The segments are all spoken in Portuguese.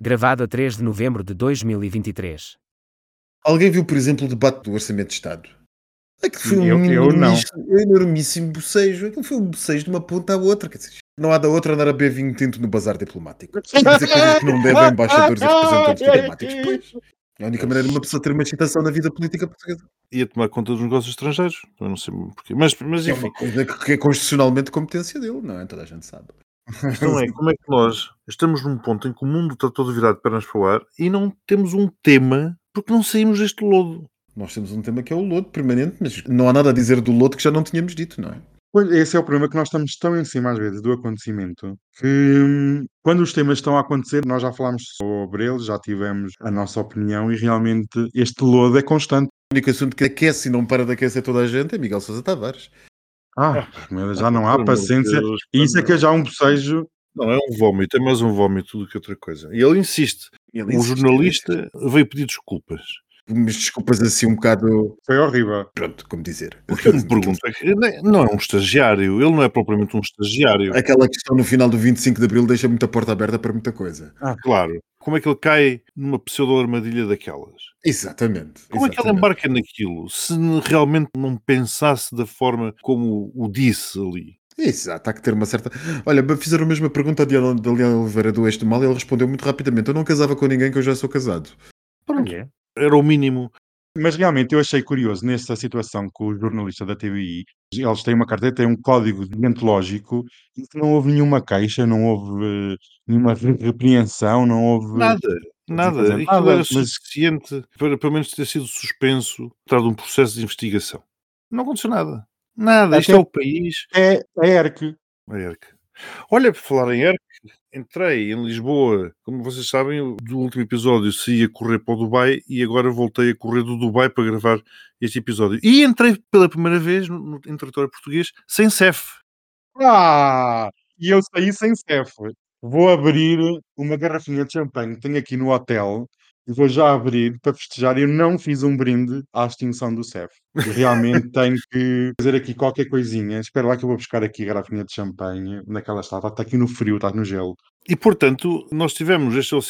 Gravado a 3 de novembro de 2023. Alguém viu, por exemplo, o debate do Orçamento de Estado? Aquilo foi um Eu- eu não. enormíssimo- enormíssimo bocejo. Aquilo foi um bocejo de uma ponta à outra. Quer dizer, não há da outra andar a beber vinho tinto no bazar diplomático. Dizer coisas que não devem embaixadores e representantes diplomáticos. Pois. É a única maneira de uma pessoa ter uma excitação na vida política portuguesa. Ia tomar conta dos negócios estrangeiros. Eu não sei porquê. Mas, mas É enfim, uma coisa que é constitucionalmente competência dele, não é? Toda a gente sabe. A questão é como é que nós estamos num ponto em que o mundo está todo virado de pernas para o ar e não temos um tema porque não saímos deste lodo. Nós temos um tema que é o lodo permanente, mas não há nada a dizer do lodo que já não tínhamos dito, não é? Pois, esse é o problema que nós estamos tão em cima às vezes do acontecimento que hum, quando os temas estão a acontecer, nós já falámos sobre eles, já tivemos a nossa opinião e realmente este lodo é constante. O único assunto que aquece e não para de aquecer toda a gente é Miguel Sousa Tavares. Ah, meu Deus, já não há paciência. Deus, E isso é que é já um bocejo. Não, é um vómito, é mais um vómito do que outra coisa. E ele insiste. Ele O jornalista veio pedir desculpas. Mas desculpas assim um bocado. Foi horrível. Pronto, como dizer. O que eu me pergunto é que não é um estagiário, ele não é propriamente um estagiário. Aquela questão no final do 25 de Abril deixa muita porta aberta para muita coisa. Claro. Como é que ele cai numa pseudo-armadilha daquelas? Exatamente. Como é que ele exatamente. embarca naquilo se realmente não pensasse da forma como o disse ali? Exato, há que ter uma certa. Olha, fizeram a mesma pergunta a Diana- Oliveira do do Mal e ele respondeu muito rapidamente: Eu não casava com ninguém que eu já sou casado. Pronto, era o mínimo. Mas realmente eu achei curioso nessa situação com o jornalista da TVI. Eles têm uma carteira, têm um código deontológico e não houve nenhuma queixa, não houve eh, nenhuma re- repreensão, não houve. Nada, nada. Aquilo nada, era mas- suficiente para pelo menos ter sido suspenso, trás de um processo de investigação. Não aconteceu nada. Nada. Isto Até- é o país. É a ERC. A ERC. Olha, por falar em ERC, entrei em Lisboa, como vocês sabem, do último episódio saí a correr para o Dubai e agora voltei a correr do Dubai para gravar este episódio. E entrei pela primeira vez no, no, em território português sem CEF. Ah! E eu saí sem CEF. Vou abrir uma garrafinha de champanhe que tenho aqui no hotel e vou já abrir para festejar. Eu não fiz um brinde à extinção do CEF. Realmente tenho que fazer aqui qualquer coisinha. Espera lá que eu vou buscar aqui a garrafinha de champanhe. Onde é que ela está? Está aqui no frio, está no gelo. E, portanto, nós tivemos, este é o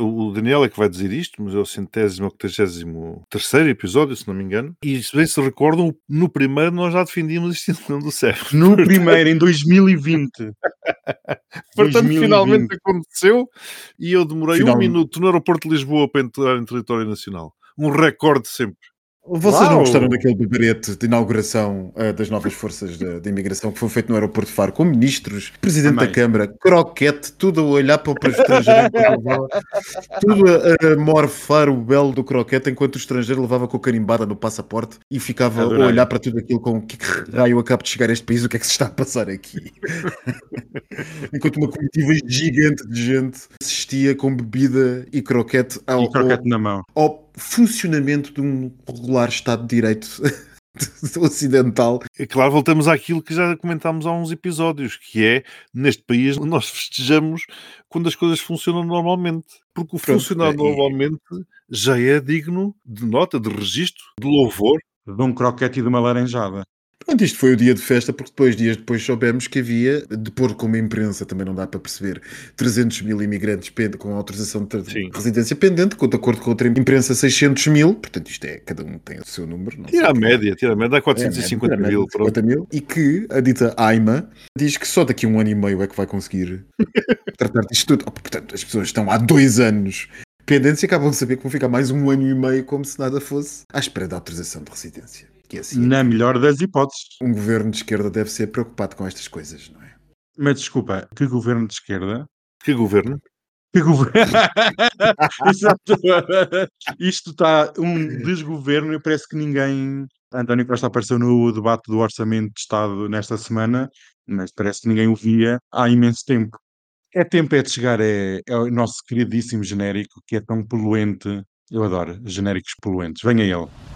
o Daniel é que vai dizer isto, mas é o centésimo, octagésimo terceiro episódio, se não me engano. E, se bem se recordam, no primeiro nós já defendíamos a extinção do CEF. No primeiro, em 2020. Portanto, 2020. finalmente aconteceu e eu demorei Final- um minuto no aeroporto de Lisboa para entrar em território nacional. Um recorde sempre. Vocês Uau! não gostaram daquele beberete de inauguração eh, das novas forças de, de imigração que foi feito no aeroporto de Faro com ministros, presidente Amei. da Câmara, croquete, tudo a olhar para o o estrangeiro, tudo a, a morfar o belo do croquete enquanto o estrangeiro levava com a carimbada no passaporte e ficava a Adorei. olhar para tudo aquilo com que raio acabo de chegar a este país, o que é que se está a passar aqui? enquanto uma comitiva gigante de gente assistia com bebida e croquete ao, E croquete na mão. ao funcionamento de um regular Estado de Direito ocidental. E claro, voltamos àquilo que já comentámos há uns episódios, que é, neste país, nós festejamos quando as coisas funcionam normalmente. Porque o Pronto, funcionar e- normalmente já é digno de nota, de registro, de louvor. De um croquete e de uma laranjada. Pronto, isto foi o dia de festa, porque depois, dias depois, soubemos que havia, de pôr como imprensa, também não dá para perceber, 300 mil imigrantes com autorização de Sim. residência pendente, de acordo com outra imprensa, 600 mil. Portanto, isto é, cada um tem o seu número. Tira a qual. média, tira a média, dá É, a 450 média, mil. pronto. 50 mil. E que a dita AIMA diz que só daqui a um ano e meio é que vai conseguir tratar disto tudo. Oh, Portanto, as pessoas estão há dois anos pendentes e acabam de saber que vão ficar mais um ano e meio como se nada fosse à espera da autorização de residência. Na melhor das hipóteses. um governo de esquerda deve ser preocupado com estas coisas, não é? Mas desculpa, que governo de esquerda? Que governo? Que governo? Exato. Isto está um desgoverno e parece que ninguém. António Costa apareceu no debate do Orçamento de Estado nesta semana, mas parece que ninguém o via há imenso tempo. É tempo é de chegar é, é o nosso queridíssimo genérico que é tão poluente. Eu adoro genéricos poluentes. Venha ele.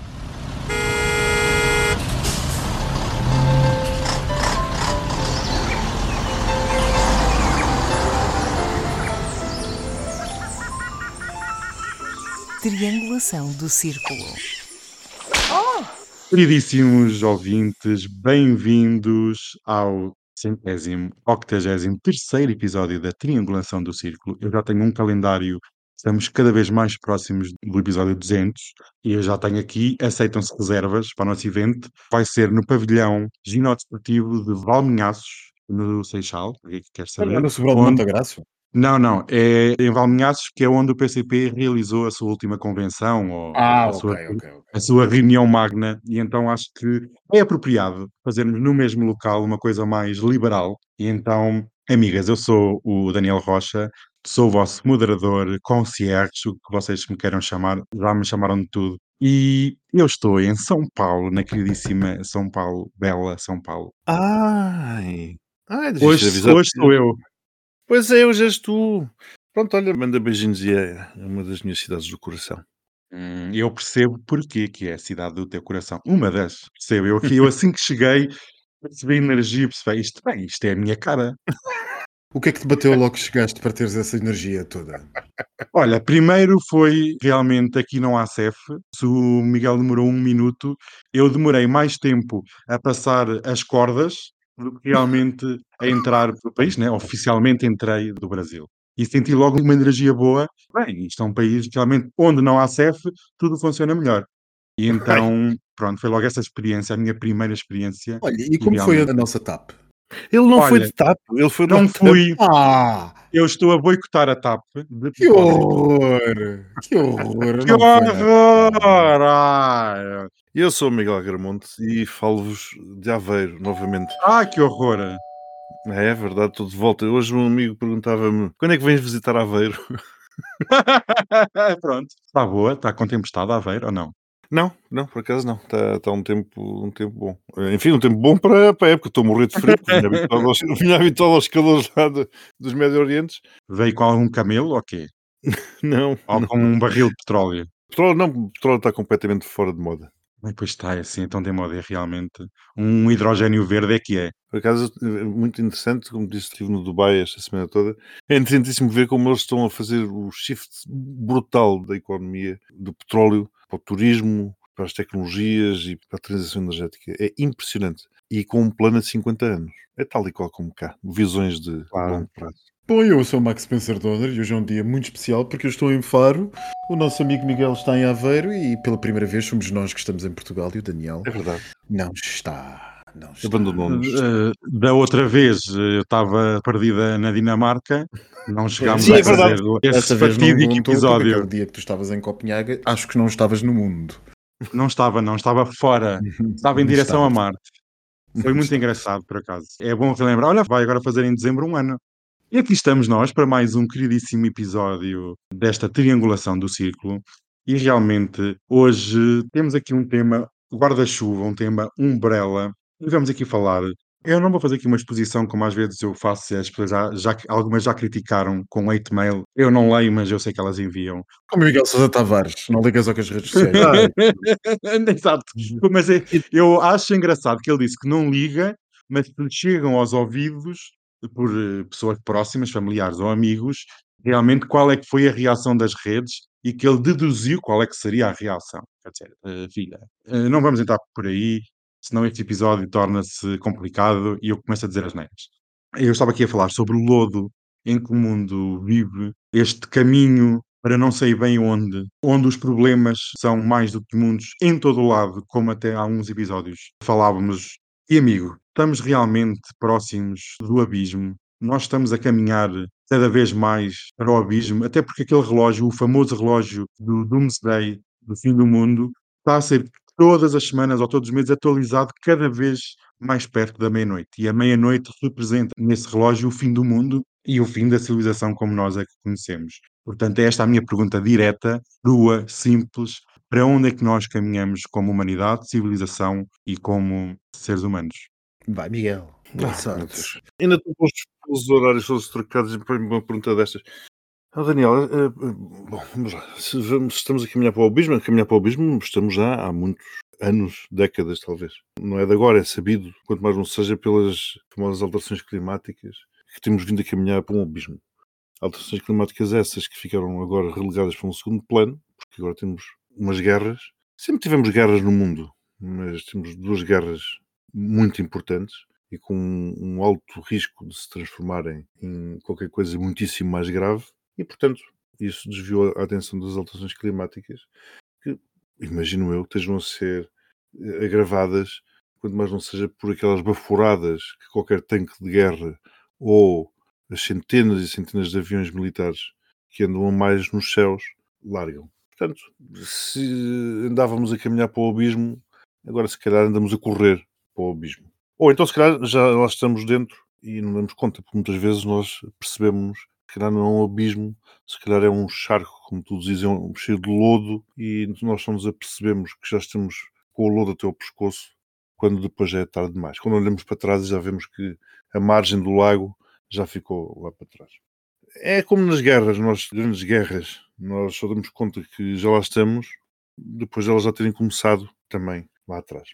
Triangulação do círculo. Queridíssimos ouvintes, bem-vindos ao centésimo, octagésimo terceiro episódio da Triangulação do Círculo. Eu já tenho um calendário, estamos cada vez mais próximos do episódio 200 e eu já tenho aqui, aceitam-se reservas para o nosso evento. Vai ser no pavilhão ginódesportivo de Valminhaços, no Seixal, quem quer saber. Olha, no Sobral de onde- Montagraço. Não, não, é em Valminhaços, que é onde o PCP realizou a sua última convenção, ou Ah, a ok, sua ok, ok. a sua reunião magna e então acho que é apropriado fazermos no mesmo local uma coisa mais liberal. E então, amigas, eu sou o Daniel Rocha, sou o vosso moderador, concierge, o que vocês me queiram chamar, já me chamaram de tudo. E eu estou em São Paulo, na queridíssima São Paulo, bela São Paulo. Ai, ai Hoje, hoje sou eu. Pois é, hoje és tu. Pronto, olha, manda beijinhos e é uma das minhas cidades do coração. Hum, eu percebo porque que é a cidade do teu coração. Uma das, percebo. Eu, eu assim que cheguei, percebi a energia, percebi isto, bem, isto é a minha cara. O que é que te bateu logo que chegaste para teres essa energia toda? Olha, primeiro foi realmente aqui não há CEF. Se o Miguel demorou um minuto, eu demorei mais tempo a passar as cordas do que realmente a entrar para o país, né? Oficialmente entrei do Brasil. E senti logo uma energia boa. Bem, isto é um país realmente onde não há CEF, tudo funciona melhor. E então, pronto, foi logo essa experiência, a minha primeira experiência. Olha, e como foi a nossa TAP? Ele não foi Olha, de TAP, ele foi Não fui, Ah, eu estou a boicotar a TAP. que horror! Que horror! Que foi horror! Ai, Eu sou o Miguel Agramonte e falo-vos de Aveiro novamente. Ah, que horror! É verdade, estou de volta. Hoje um amigo perguntava-me quando é que vens visitar Aveiro? Pronto, está boa, está com tempestade a ver ou não? Não, não, por acaso não. Está, está um, tempo, um tempo bom. Eh, Enfim, um tempo bom para, para a época. Estou a morrer de frio, porque vinha habituado aos, vinha habituado aos calores lá de- dos Médio Orientes. Veio com algum camelo ou quê? Não, Ou com um barril de petróleo? Petróleo não, petróleo está completamente fora de moda. Pois está, é assim, então tem moda, é realmente. Um hidrogênio verde é que é. Por acaso, é muito interessante, como disse, estive no Dubai esta semana toda. É interessantíssimo ver como eles estão a fazer o shift brutal da economia, do petróleo para o turismo, para as tecnologias e para a transição energética. É impressionante. E com um plano de 50 anos. É tal e qual como cá. Visões de Claro. longo prazo. Bom, eu sou o Max Spencer Donner e hoje é um dia muito especial porque eu estou em Faro, o nosso amigo Miguel está em Aveiro e pela primeira vez somos nós que estamos em Portugal e o Daniel É verdade. não está. Não. Eh, da outra vez eh, eu estava perdida na Dinamarca, não chegámos Sim, a é fazer Dessa esse fatídico episódio. aquele dia que tu estavas em Copenhaga, acho que não estavas no mundo. Não estava, não, estava fora. Estava em Não direção a estavas. Marte. Foi muito engraçado, por acaso. É bom relembrar. Olha, vai agora fazer em dezembro um ano. E aqui estamos nós para mais um queridíssimo episódio desta triangulação do círculo. E realmente, hoje temos aqui um tema guarda-chuva, um tema umbrella. E vamos aqui falar. Eu não vou fazer aqui uma exposição como às vezes eu faço, e as pessoas já, já, algumas já criticaram com hate mail. Eu não leio, mas eu sei que elas enviam. Como Miguel Sousa Tavares, não ligas ao que as redes sociais. Exato. Mas é- eu acho engraçado que ele disse que não liga, mas lhe chegam aos ouvidos por eh, pessoas próximas, familiares ou amigos, realmente qual é que foi a reação das redes e que ele deduziu qual é que seria a reação. Quer dizer, eh, filha, eh, não vamos entrar por aí, senão este episódio torna-se complicado e eu começo a dizer as neiras. Eu estava aqui a falar sobre o lodo em que o mundo vive, este caminho para não sei bem onde, onde os problemas são mais do que mundos em todo o lado, como até há uns episódios falávamos. E amigo, estamos realmente próximos do abismo. Nós estamos a caminhar cada vez mais para o abismo, até porque aquele relógio, o famoso relógio do Doomsday, do fim do mundo, está a ser todas as semanas ou todos os meses atualizado cada vez mais perto da meia-noite. E a meia-noite representa nesse relógio o fim do mundo e o fim da civilização como nós a conhecemos. Portanto, é esta a minha pergunta direta, crua, simples. Para onde é que nós caminhamos como humanidade, civilização e como seres humanos? Vai, Miguel. Boa Ah. Ainda estou com os- os horários todos trocados e para uma pergunta destas. Daniel, eh, bom, vamos lá. Se vamos- estamos a caminhar para o abismo, a caminhar para o abismo, estamos já há muitos anos, décadas talvez. Não é de agora, é sabido, quanto mais não seja pelas famosas alterações climáticas, que temos vindo a caminhar para um abismo. Alterações climáticas essas que ficaram agora relegadas para um segundo plano, porque agora temos umas guerras. Sempre tivemos guerras no mundo, mas temos duas guerras muito importantes e com um alto risco de se transformarem em qualquer coisa muitíssimo mais grave, e portanto isso desviou a atenção das alterações climáticas, que imagino eu estejam a ser eh, agravadas, quanto mais não seja por aquelas baforadas que qualquer tanque de guerra ou as centenas e centenas de aviões militares que andam a mais nos céus largam. Portanto, se andávamos a caminhar para o abismo, agora se calhar andamos a correr para o abismo. Ou então se calhar já lá estamos dentro e não damos conta, porque muitas vezes nós percebemos calhar não é um abismo, se calhar é um charco, como tu dizes, um cheio de lodo e nós só nos apercebemos que já estamos com o lodo até ao pescoço, quando depois já é tarde demais. Quando olhamos para trás já vemos que a margem do lago já ficou lá para trás. É como nas guerras, nós, grandes guerras, nós só damos conta que já lá estamos depois de elas já terem começado também lá atrás.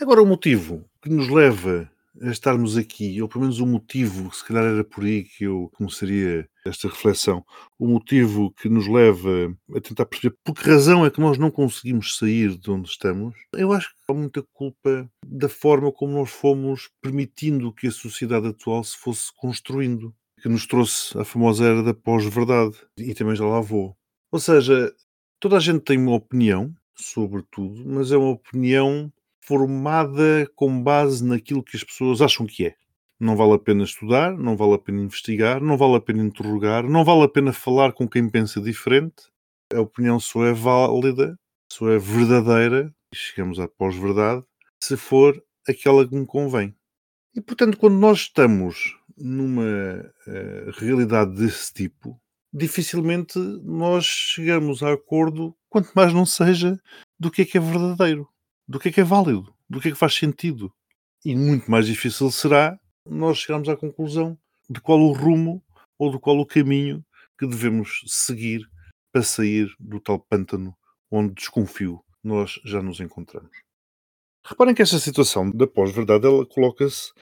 Agora, o motivo que nos leva a estarmos aqui, ou pelo menos o motivo, se calhar era por aí que eu começaria esta reflexão, o motivo que nos leva a tentar perceber por que razão é que nós não conseguimos sair de onde estamos, eu acho que há muita culpa da forma como nós fomos permitindo que a sociedade atual se fosse construindo, que nos trouxe a famosa era da pós-verdade, e também já lá vou. Ou seja, toda a gente tem uma opinião sobre tudo, mas é uma opinião formada com base naquilo que as pessoas acham que é. Não vale a pena estudar, não vale a pena investigar, não vale a pena interrogar, não vale a pena falar com quem pensa diferente. A opinião só é válida, só é verdadeira, e chegamos à pós-verdade, se for aquela que me convém. E portanto, quando nós estamos numa uh, realidade desse tipo, dificilmente nós chegamos a acordo, quanto mais não seja, do que é que é verdadeiro do que é que é válido, do que é que faz sentido. E muito mais difícil será nós chegarmos à conclusão de qual o rumo ou de qual o caminho que devemos seguir para sair do tal pântano onde desconfio nós já nos encontramos. Reparem que esta situação da pós-verdade ela coloca-se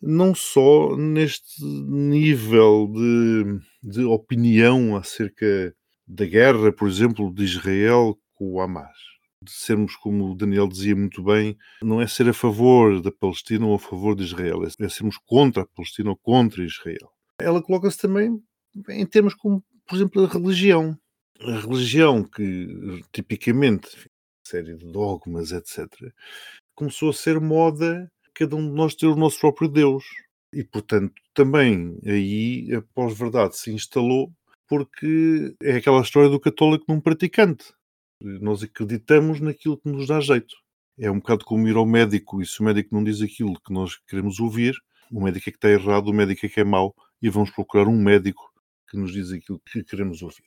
não só neste nível de, de opinião acerca da guerra, por exemplo, de Israel com o Hamas de sermos, como o Daniel dizia muito bem, não é ser a favor da Palestina ou a favor de Israel, é sermos contra a Palestina ou contra Israel. Ela coloca-se também em termos como, por exemplo, a religião. A religião que, tipicamente, série de dogmas, etc., começou a ser moda cada um de nós ter o nosso próprio Deus. E, portanto, também aí a pós-verdade se instalou porque é aquela história do católico num praticante nós acreditamos naquilo que nos dá jeito. É um bocado como ir ao médico e se o médico não diz aquilo que nós queremos ouvir, o médico é que está errado, o médico é que é mau e vamos procurar um médico que nos diz aquilo que queremos ouvir.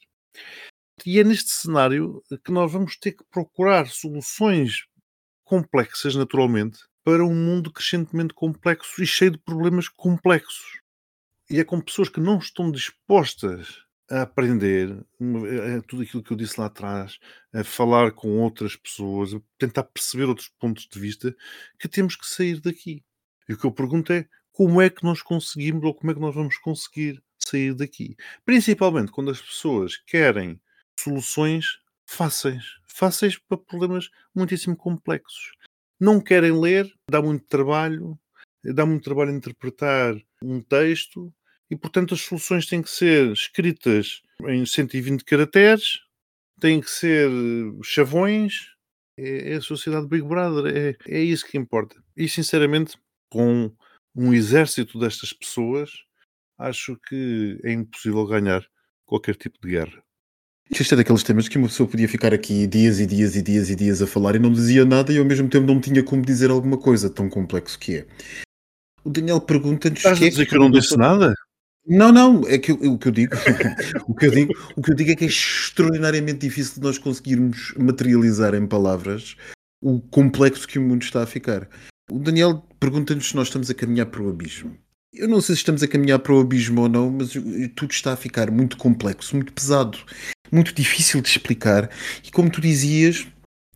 E é neste cenário que nós vamos ter que procurar soluções complexas, naturalmente, para um mundo crescentemente complexo e cheio de problemas complexos. E é com pessoas que não estão dispostas a aprender é tudo aquilo que eu disse lá atrás, a falar com outras pessoas, a tentar perceber outros pontos de vista, que temos que sair daqui. E o que eu pergunto é como é que nós conseguimos ou como é que nós vamos conseguir sair daqui? Principalmente quando as pessoas querem soluções fáceis, fáceis para problemas muitíssimo complexos. Não querem ler, dá muito trabalho, dá muito trabalho interpretar um texto, e, portanto, as soluções têm que ser escritas em 120 caracteres, têm que ser eh, chavões. É, é a sociedade Big Brother, é, é isso que importa. E, sinceramente, com um exército destas pessoas, acho que é impossível ganhar qualquer tipo de guerra. Isto é daqueles temas que uma pessoa podia ficar aqui dias e dias e dias e dias a falar e não dizia nada e ao mesmo tempo não tinha como dizer alguma coisa, tão complexo que é. O Daniel pergunta-nos. Estás a é dizer que eu não disse nada? Não, não, é que o que eu digo, o que eu digo, o que eu digo é que é extraordinariamente difícil de nós conseguirmos materializar em palavras o complexo que o mundo está a ficar. O Daniel pergunta-nos se nós estamos a caminhar para o abismo. Eu não sei se estamos a caminhar para o abismo ou não, mas tudo está a ficar muito complexo, muito pesado, muito difícil de explicar. E como tu dizias,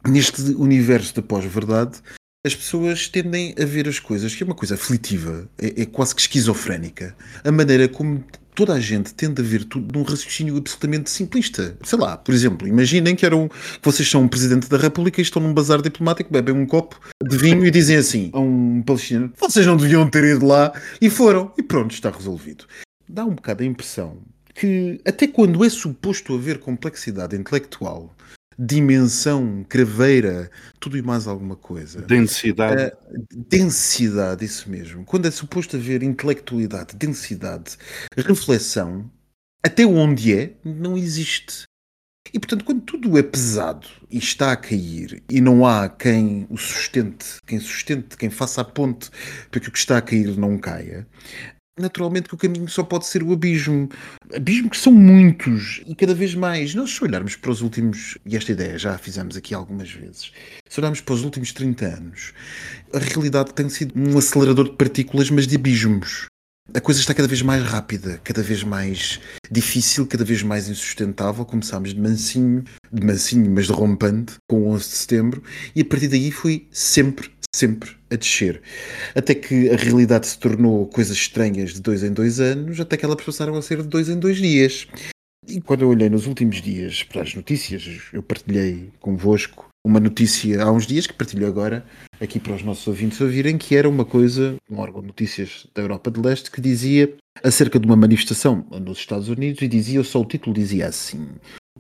neste universo da pós-verdade, as pessoas tendem a ver as coisas, que é uma coisa aflitiva, é, é, quase que esquizofrénica. A maneira como toda a gente tende a ver tudo num raciocínio absolutamente simplista. Sei lá, por exemplo, imaginem que, eram, que vocês são um presidente da República e estão num bazar diplomático, bebem um copo de vinho e dizem assim a um palestiniano: vocês não deviam ter ido lá e foram, e pronto, está resolvido. Dá um bocado a impressão que, até quando é suposto haver complexidade intelectual, dimensão, craveira, tudo e mais alguma coisa. Densidade. Uh, densidade, isso mesmo. Quando é suposto haver intelectualidade, densidade, reflexão, até onde é, não existe. E portanto, quando tudo é pesado e está a cair e não há quem o sustente, quem sustente, quem faça a ponte para que o que está a cair não caia, naturalmente que o caminho só pode ser o abismo. Abismo que são muitos e cada vez mais. Nós, se olharmos para os últimos, e esta ideia já a fizemos aqui algumas vezes, se olharmos para os últimos 30 anos, a realidade tem sido um acelerador de partículas, mas de abismos. A coisa está cada vez mais rápida, cada vez mais difícil, cada vez mais insustentável. Começámos de mansinho, de mansinho, mas de rompante, com o 11 de setembro, e a partir daí foi sempre, sempre a descer. Até que a realidade se tornou coisas estranhas de dois em dois anos, até que elas passaram a ser de dois em dois dias. E quando eu olhei nos últimos dias para as notícias, eu partilhei convosco uma notícia há uns dias que partilho agora aqui para os nossos ouvintes ouvirem, que era uma coisa, um órgão de notícias da Europa de Leste, que dizia acerca de uma manifestação nos Estados Unidos e dizia, só o título dizia assim: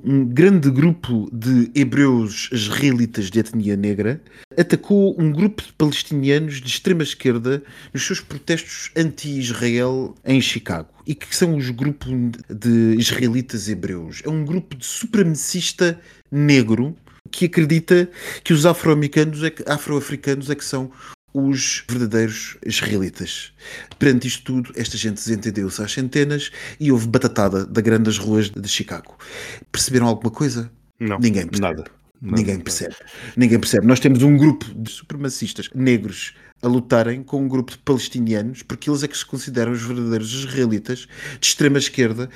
um grande grupo de hebreus israelitas de etnia negra atacou um grupo de palestinianos de extrema esquerda nos seus protestos anti-Israel em Chicago. E que são os grupos de israelitas hebreus? É um grupo de supremacista negro que acredita que os afro-americanos é afro-africanos é que são os verdadeiros israelitas. Perante isto tudo, esta gente desentendeu-se às centenas e houve batatada da grande das ruas de Chicago. Perceberam alguma coisa? Não, Ninguém percebe. nada. Ninguém percebe. Ninguém percebe. Nós temos um grupo de supremacistas negros a lutarem com um grupo de palestinianos, porque eles é que se consideram os verdadeiros israelitas de extrema esquerda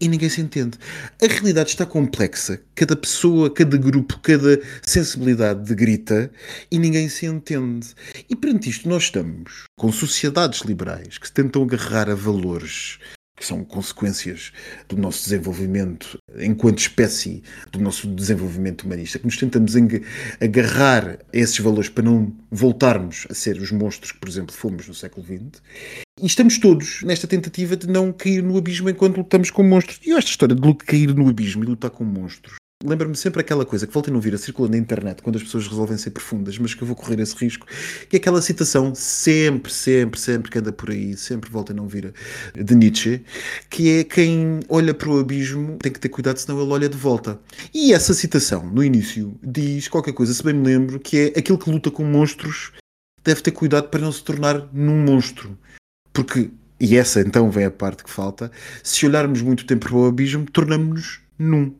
e ninguém se entende. A realidade está complexa. Cada pessoa, cada grupo, cada sensibilidade grita e ninguém se entende. E perante isto, nós estamos com sociedades liberais que se tentam agarrar a valores que são consequências do nosso desenvolvimento enquanto espécie, do nosso desenvolvimento humanista, que nos tentamos agarrar a esses valores para não voltarmos a ser os monstros que, por exemplo, fomos no século XX. E estamos todos nesta tentativa de não cair no abismo enquanto lutamos com monstros. E esta história de cair no abismo e lutar com monstros Lembra-me sempre aquela coisa que voltem a não vir a circular na internet quando as pessoas resolvem ser profundas, mas que eu vou correr esse risco, que é aquela citação sempre, sempre, sempre que anda por aí, sempre volta a não vir de Nietzsche, que é quem olha para o abismo tem que ter cuidado, senão ele olha de volta. E essa citação, no início, diz qualquer coisa, se bem me lembro, que é aquele que luta com monstros deve ter cuidado para não se tornar num monstro. Porque, e essa então vem a parte que falta, se olharmos muito tempo para o abismo, tornamos-nos num.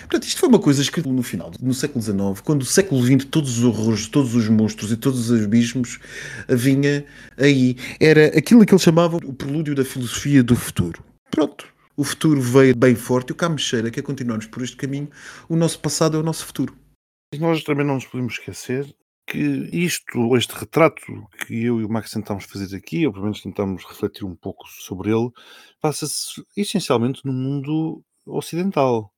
Portanto, isto foi uma coisa que no final, no século XIX, quando o século XX, todos os horrores, todos os monstros e todos os abismos vinha aí. Era aquilo que ele chamava o prelúdio da filosofia do futuro. Pronto. O futuro veio bem forte e o cá que é continuarmos por este caminho. O nosso passado é o nosso futuro. E nós também não nos podemos esquecer que isto, este retrato que eu e o Max tentamos fazer aqui, ou pelo menos tentamos refletir um pouco sobre ele, passa-se essencialmente no mundo ocidental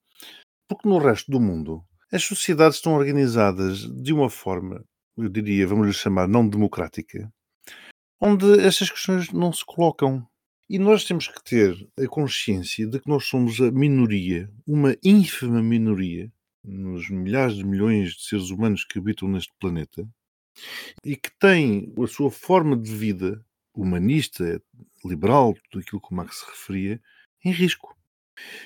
porque no resto do mundo as sociedades estão organizadas de uma forma, eu diria, vamos lhe chamar, não democrática, onde estas questões não se colocam. E nós temos que ter a consciência de que nós somos a minoria, uma ínfima minoria, nos milhares de milhões de seres humanos que habitam neste planeta, e que tem a sua forma de vida humanista, liberal, tudo aquilo que o Max se referia, em risco.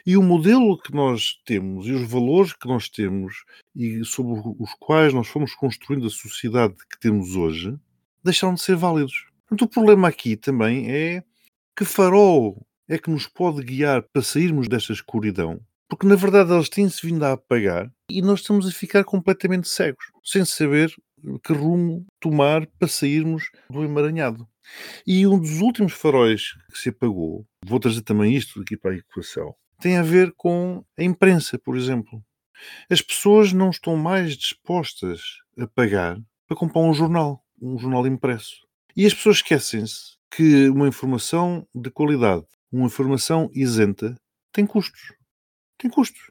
E o modelo que nós temos e os valores que nós temos e sobre os quais nós fomos construindo a sociedade que temos hoje deixaram de ser válidos. Portanto, o problema aqui também é que farol é que nos pode guiar para sairmos desta escuridão, porque na verdade elas têm-se vindo a apagar e nós estamos a ficar completamente cegos, sem saber que rumo tomar para sairmos do emaranhado. E um dos últimos faróis que se apagou, vou trazer também isto aqui para a equação, tem a ver com a imprensa, por exemplo. As pessoas não estão mais dispostas a pagar para comprar um jornal, um jornal impresso. E as pessoas esquecem-se que uma informação de qualidade uma informação isenta tem custos. Tem custos.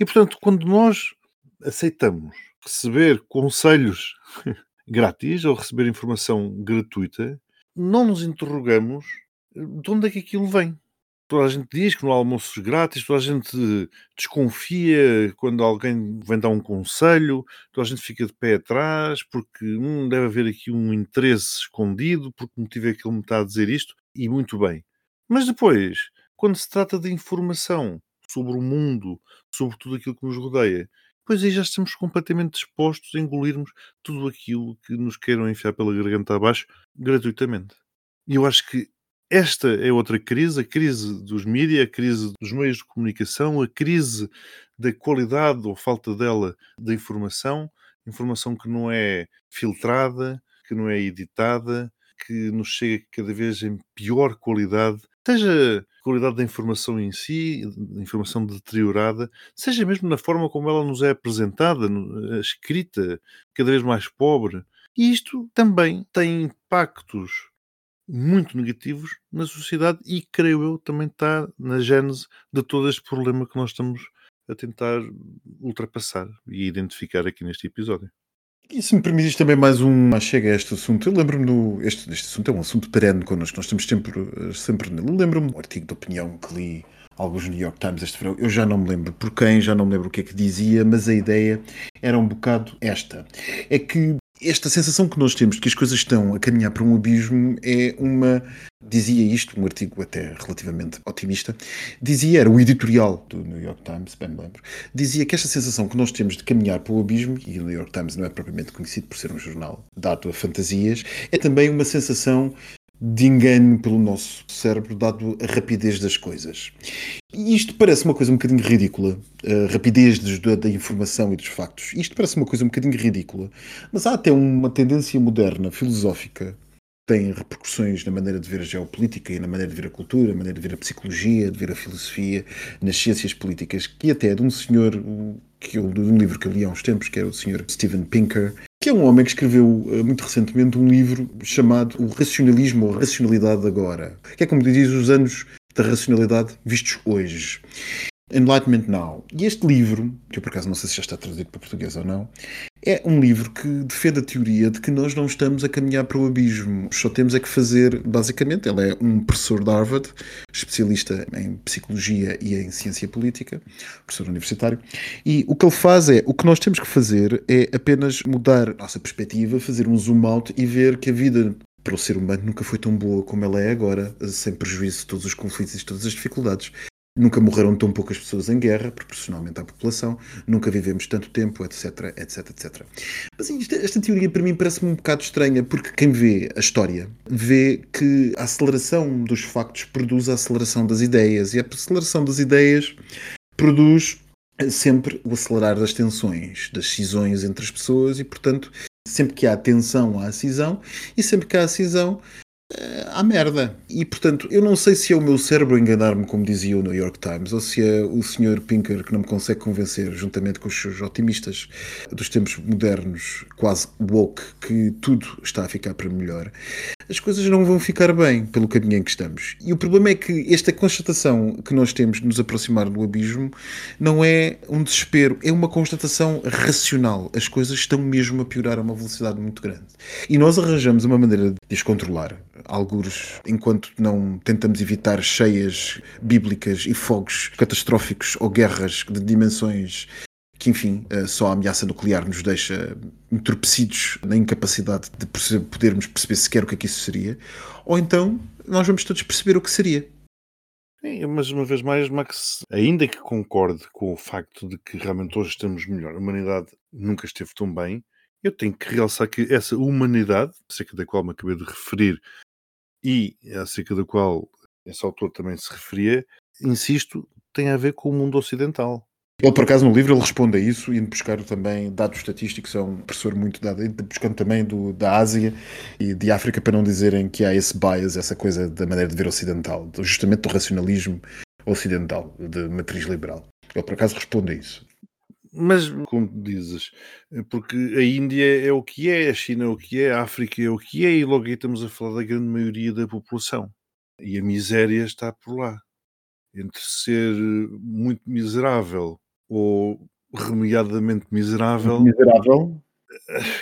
E, portanto, quando nós aceitamos receber conselhos grátis ou receber informação gratuita, não nos interrogamos de onde é que aquilo vem. Toda a gente diz que não há almoços grátis, toda a gente desconfia quando alguém vem dar um conselho, toda a gente fica de pé atrás porque hum, deve haver aqui um interesse escondido, porque motivo é que ele me está a dizer isto, e muito bem. Mas depois, quando se trata de informação sobre o mundo, sobre tudo aquilo que nos rodeia, pois aí já estamos completamente dispostos a engolirmos tudo aquilo que nos queiram enfiar pela garganta abaixo gratuitamente. E eu acho que esta é outra crise, a crise dos mídias, a crise dos meios de comunicação, a crise da qualidade ou falta dela da informação, informação que não é filtrada, que não é editada, que nos chega cada vez em pior qualidade, seja a qualidade da informação em si, informação deteriorada, seja mesmo na forma como ela nos é apresentada, escrita, cada vez mais pobre. E isto também tem impactos muito negativos na sociedade e creio eu também está na gênese de todo este problema que nós estamos a tentar ultrapassar e identificar aqui neste episódio. E se me permites também mais um chega a este assunto, eu lembro-me do. Este, este assunto é um assunto perene connosco, nós estamos sempre, sempre nele. Lembro-me do artigo de opinião que li alguns New York Times este verão, eu já não me lembro por quem, já não me lembro o que é que dizia, mas a ideia era um bocado esta: é que esta sensação que nós temos de que as coisas estão a caminhar para um abismo é uma. Dizia isto, um artigo até relativamente otimista, dizia, era o editorial do New York Times, bem me lembro, dizia que esta sensação que nós temos de caminhar para o abismo, e o New York Times não é propriamente conhecido por ser um jornal dado a fantasias, é também uma sensação de engano pelo nosso cérebro, dado a rapidez das coisas. E isto parece uma coisa um bocadinho ridícula, a rapidez da, informação e dos factos. Isto parece uma coisa um bocadinho ridícula, mas há até uma tendência moderna, filosófica, tem repercussões na maneira de ver a geopolítica e na maneira de ver a cultura, na maneira de ver a psicologia, de ver a filosofia, nas ciências políticas, que até é de um senhor, que eu, de um livro que eu li há uns tempos, que era o senhor Steven Pinker, que é um homem que escreveu eh, muito recentemente um livro chamado O Racionalismo ou Racionalidade Agora, que é como diz os anos da racionalidade vistos hoje. Enlightenment Now. E este livro, que eu por acaso não sei se já está traduzido para português ou não, é um livro que defende a teoria de que nós não estamos a caminhar para o abismo. Só temos é que fazer, basicamente, ele é um professor de Harvard, especialista em psicologia e em ciência política, professor universitário, e o que ele faz é, o que nós temos que fazer é apenas mudar a nossa perspectiva, fazer um zoom out e ver que a vida para o ser humano nunca foi tão boa como ela é agora, sem prejuízo de todos os conflitos e todas as dificuldades. Nunca morreram tão poucas pessoas em guerra, proporcionalmente à população, nunca vivemos tanto tempo, etc, etc, etc. Mas esta, esta teoria para mim parece-me um bocado estranha, porque quem vê a história vê que a aceleração dos factos produz a aceleração das ideias, e a aceleração das ideias produz sempre o acelerar das tensões, das cisões entre as pessoas, e portanto, sempre que há tensão há cisão, e sempre que há cisão à merda. E portanto, eu não sei se é o meu cérebro enganar-me, como dizia o New York Times, ou se é o Sr. Pinker que não me consegue convencer, juntamente com os seus otimistas dos tempos modernos, quase woke, que tudo está a ficar para melhor. As coisas não vão ficar bem pelo caminho em que estamos. E o problema é que esta constatação que nós temos de nos aproximar do abismo não é um desespero, é uma constatação racional. As coisas estão mesmo a piorar a uma velocidade muito grande. E nós arranjamos uma maneira de as controlar algures, enquanto não tentamos evitar cheias bíblicas e fogos catastróficos ou guerras de dimensões que, enfim, eh, só a ameaça nuclear nos deixa entorpecidos na incapacidade de podermos perceber sequer o que é que isso seria, ou então nós vamos todos perceber o que seria. Sim, mas uma vez mais, Max, ainda que concorde com o facto de que realmente hoje estamos melhor, a humanidade nunca esteve tão bem, eu tenho que realçar que essa humanidade, acerca da qual me acabei de referir e acerca da qual esse autor também se referia, insisto, tem a ver com o mundo ocidental. Ele, por acaso, no livro, ele responde a isso, indo buscar também dados estatísticos, é um professor muito dado, buscando também do, da Ásia e de África, para não dizerem que há esse bias, essa coisa da maneira de ver ocidental, justamente do racionalismo ocidental, de matriz liberal. Ele, por acaso, responde a isso. Mas, como dizes, porque a Índia é o que é, a China é o que é, a África é o que é, e logo aí estamos a falar da grande maioria da população. E a miséria está por lá. Entre ser muito miserável ou remediadamente miserável, Miserável.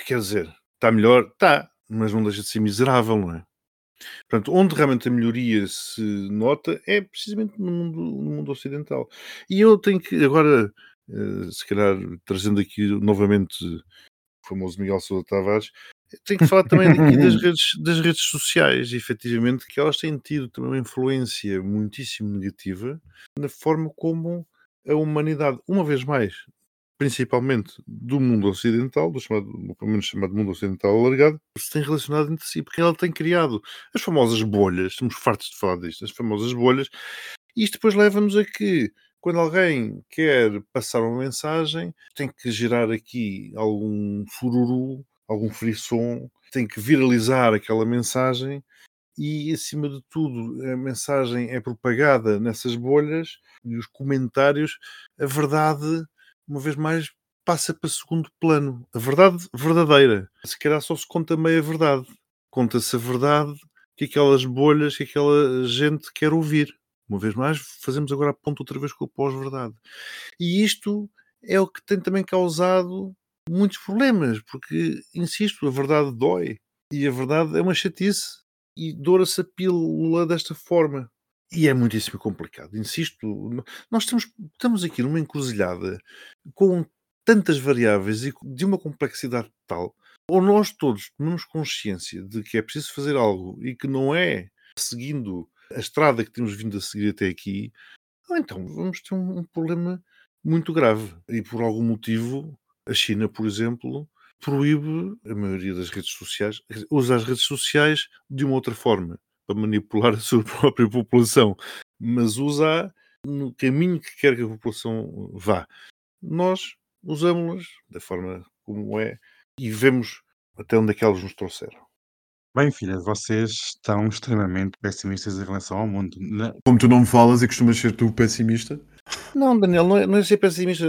quer dizer, está melhor? Está, mas não deixa de ser miserável, não é? Portanto, onde realmente a melhoria se nota é precisamente no mundo, no mundo ocidental. E eu tenho que, agora, eh, se calhar, trazendo aqui novamente o famoso Miguel Sousa Tavares, tenho que falar também aqui das redes, das redes sociais, efetivamente, que elas têm tido também uma influência muitíssimo negativa na forma como a humanidade, uma vez mais, principalmente do mundo ocidental, do chamado, pelo menos chamado mundo ocidental alargado, se tem relacionado entre si, porque ela tem criado as famosas bolhas, estamos fartos de falar disto, as famosas bolhas, e isto depois leva-nos a que, quando alguém quer passar uma mensagem, tem que gerar aqui algum fururu, algum frisson, tem que viralizar aquela mensagem e, acima de tudo, a mensagem é propagada nessas bolhas e os comentários, a verdade, uma vez mais, passa para segundo plano. A verdade verdadeira. Se calhar só se conta meia verdade. Conta-se a verdade que aquelas bolhas, que aquela gente quer ouvir. Uma vez mais, fazemos agora a ponto outra vez com o pós-verdade. E isto é o que tem também causado muitos problemas, porque, insisto, a verdade dói. E a verdade é uma chatice. E doura-se a pílula desta forma. E é muitíssimo complicado. Insisto, nós estamos, estamos aqui numa encruzilhada com tantas variáveis e de uma complexidade tal, ou nós todos tomamos consciência de que é preciso fazer algo e que não é seguindo a estrada que temos vindo a seguir até aqui, ou então vamos ter um, um problema muito grave. E por algum motivo, a China, por exemplo, proíbe a maioria das redes sociais, usa as redes sociais de uma outra forma, para manipular a sua própria população, mas usa no caminho que quer que a população vá. Nós usamos-las da forma como é e vemos até onde é que elas nos trouxeram. Bem, filha, vocês estão extremamente pessimistas em relação ao mundo. Como tu não me falas e costumas ser tu pessimista, Não, Daniel, não é, não é ser pessimista.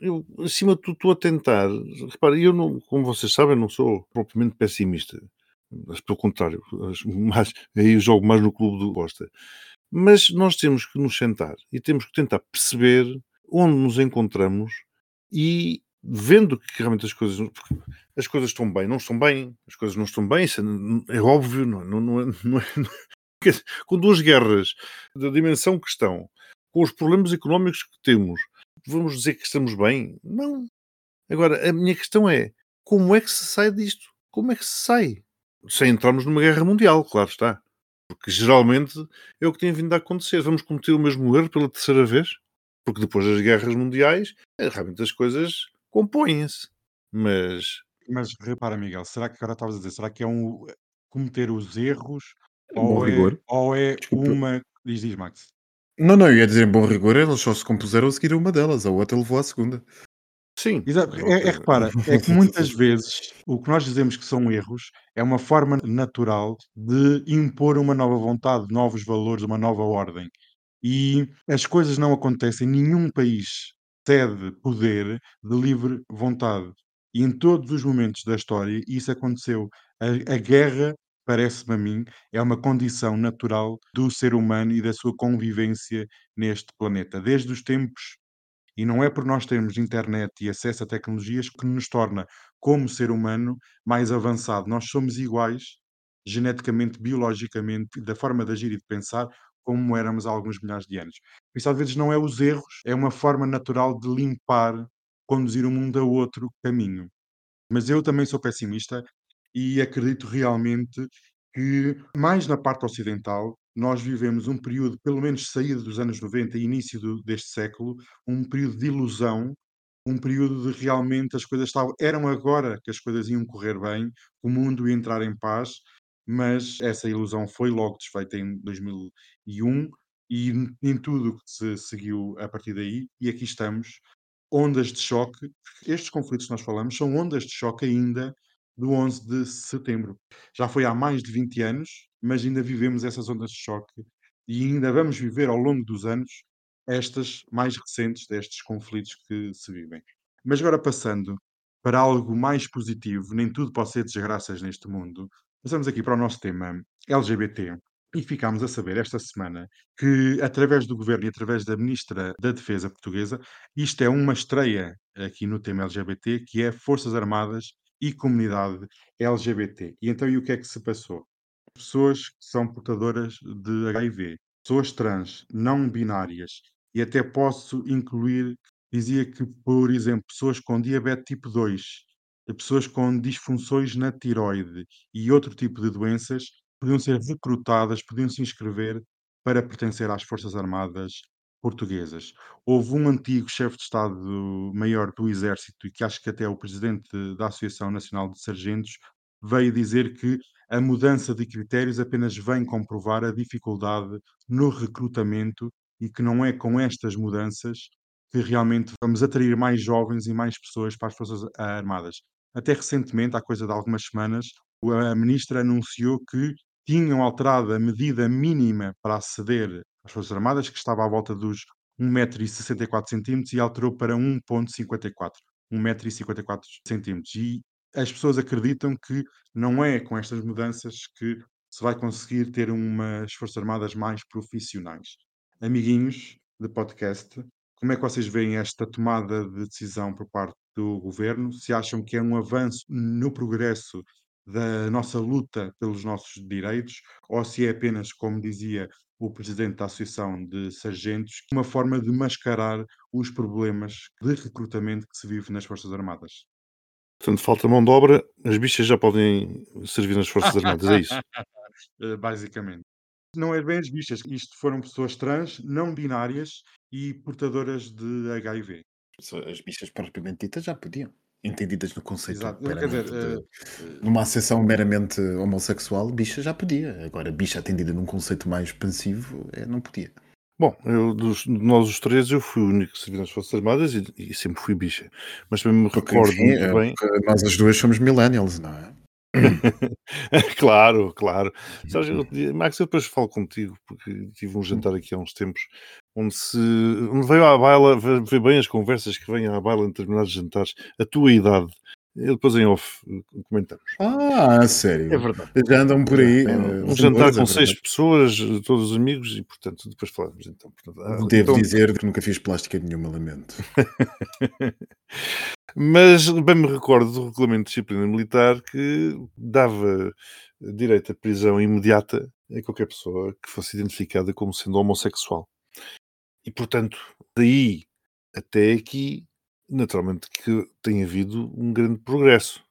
Eu, acima de tudo, estou a tentar. Repara, eu, não, como vocês sabem, não sou propriamente pessimista. Mas, pelo contrário, as- mais, aí eu jogo mais no clube do Bosta. Mas nós temos que nos sentar e temos que tentar perceber onde nos encontramos e vendo que realmente as coisas as coisas estão bem, não estão bem, as coisas não estão bem, isso é, é óbvio, não, não, não, é, não, é, não é- dizer, com duas guerras da dimensão que estão, com os problemas económicos que temos, vamos dizer que estamos bem? Não. Agora, a minha questão é, como é que se sai disto? Como é que se sai? Sem entrarmos numa guerra mundial, claro está. Porque geralmente é o que tem vindo a acontecer. Vamos cometer o mesmo erro pela terceira vez? Porque depois das guerras mundiais, eh, realmente as coisas compõem-se. Mas Mas repara, Miguel, será que agora estavas a dizer, será que é um cometer os erros em bom ou é, rigor. ou é Desculpa. uma. Diz, diz, Max. Não, não, eu ia dizer em bom rigor, eles só se compuseram a seguir uma delas, a outra levou à segunda. sim. Exato. É, é, repara, é que muitas vezes o que nós dizemos que são erros é uma forma natural de impor uma nova vontade, novos valores, uma nova ordem. E as coisas não acontecem, nenhum país cede poder de livre vontade. E em todos os momentos da história isso aconteceu. A, a guerra, parece-me a mim, é uma condição natural do ser humano e da sua convivência neste planeta. Desde os tempos e não é por nós termos internet e acesso a tecnologias que nos torna, como ser humano, mais avançado. Nós somos iguais, geneticamente, biologicamente, da forma de agir e de pensar, como éramos há alguns milhares de anos. Isso, às vezes, não é os erros, é uma forma natural de limpar, conduzir o mundo a outro caminho. Mas eu também sou pessimista e acredito realmente que, mais na parte ocidental, nós vivemos um período, pelo menos saída dos anos 90 e início do- deste século, um período de ilusão, um período de realmente as coisas estavam. Eram agora que as coisas iam correr bem, o mundo ia entrar em paz, mas essa ilusão foi logo desfeita em 2001 e em- tudo o que se seguiu a partir daí, e aqui estamos. Ondas de choque, estes conflitos que nós falamos são ondas de choque ainda do 11 de setembro. Já foi há mais de 20 anos, mas ainda vivemos essas ondas de choque e ainda vamos viver ao longo dos anos estas mais recentes destes conflitos que se vivem. Mas agora passando para algo mais positivo, nem tudo pode ser desgraças neste mundo, passamos aqui para o nosso tema LGBT. E ficámos a saber esta semana que, através do governo e através da Ministra da Defesa portuguesa, isto é uma estreia aqui no tema LGBT, que é Forças Armadas e Comunidade LGBT. E então, e o que é que se passou? Pessoas que são portadoras de HIV, pessoas trans, não binárias, e até posso incluir, dizia que, por exemplo, pessoas com diabetes tipo 2, pessoas com disfunções na tiroide e outro tipo de doenças podiam ser recrutadas, podiam se inscrever para pertencer às Forças Armadas portuguesas. Houve um antigo chefe de Estado-Maior do Exército, e que acho que até é o presidente da Associação Nacional de Sargentos, veio dizer que a mudança de critérios apenas vem comprovar a dificuldade no recrutamento e que não é com estas mudanças que realmente vamos atrair mais jovens e mais pessoas para as Forças Armadas. Até recentemente, há coisa de algumas semanas, a ministra anunciou que tinham alterado a medida mínima para aceder Forças Armadas, que estava à volta dos 1,64m e alterou para 1,54 1,54m. E as pessoas acreditam que não é com estas mudanças que se vai conseguir ter umas Forças Armadas mais profissionais. Amiguinhos de podcast, como é que vocês veem esta tomada de decisão por parte do governo? Se acham que é um avanço no progresso da nossa luta pelos nossos direitos, ou se é apenas, como dizia o presidente da Associação de Sargentos, uma forma de mascarar os problemas de recrutamento que se vive nas Forças Armadas. Portanto, falta mão de obra, as bichas já podem servir nas Forças Armadas, é isso? Eh, Basicamente. Não é bem as bichas, isto foram pessoas trans, não binárias e portadoras de HIV. As bichas propriamente ditas já podiam. Entendidas no conceito Exato. Quer dizer, meramente eh, de, numa acessão meramente homossexual, bicha já podia. Agora, bicha atendida num conceito mais expansivo, é, não podia. Bom, eu, dos, de nós os três, eu fui o único que servi nas Forças Armadas e, e sempre fui bicha. Mas também me Porque, recordo enfim, muito é, bem. nós as duas somos millennials, não é? claro, claro. Sabes, eu, Max, eu depois falo contigo, porque tive um jantar aqui há uns tempos onde se onde veio à baila, vê bem as conversas que vêm à baila em determinados jantares, a tua idade. Eu depois em off eh, comentamos. Ah, a sério. É verdade. Já andam por aí. É, eh, um jantar rumores, com é seis pessoas, todos amigos, e portanto, depois falamos então. Portanto, ah, Devo então- dizer que nunca fiz plástica nenhuma, lamento. Mas bem me recordo do regulamento de disciplina militar que dava direito à prisão imediata a qualquer pessoa que fosse identificada como sendo homossexual. E, portanto, daí até aqui, naturalmente que tem havido um grande progresso.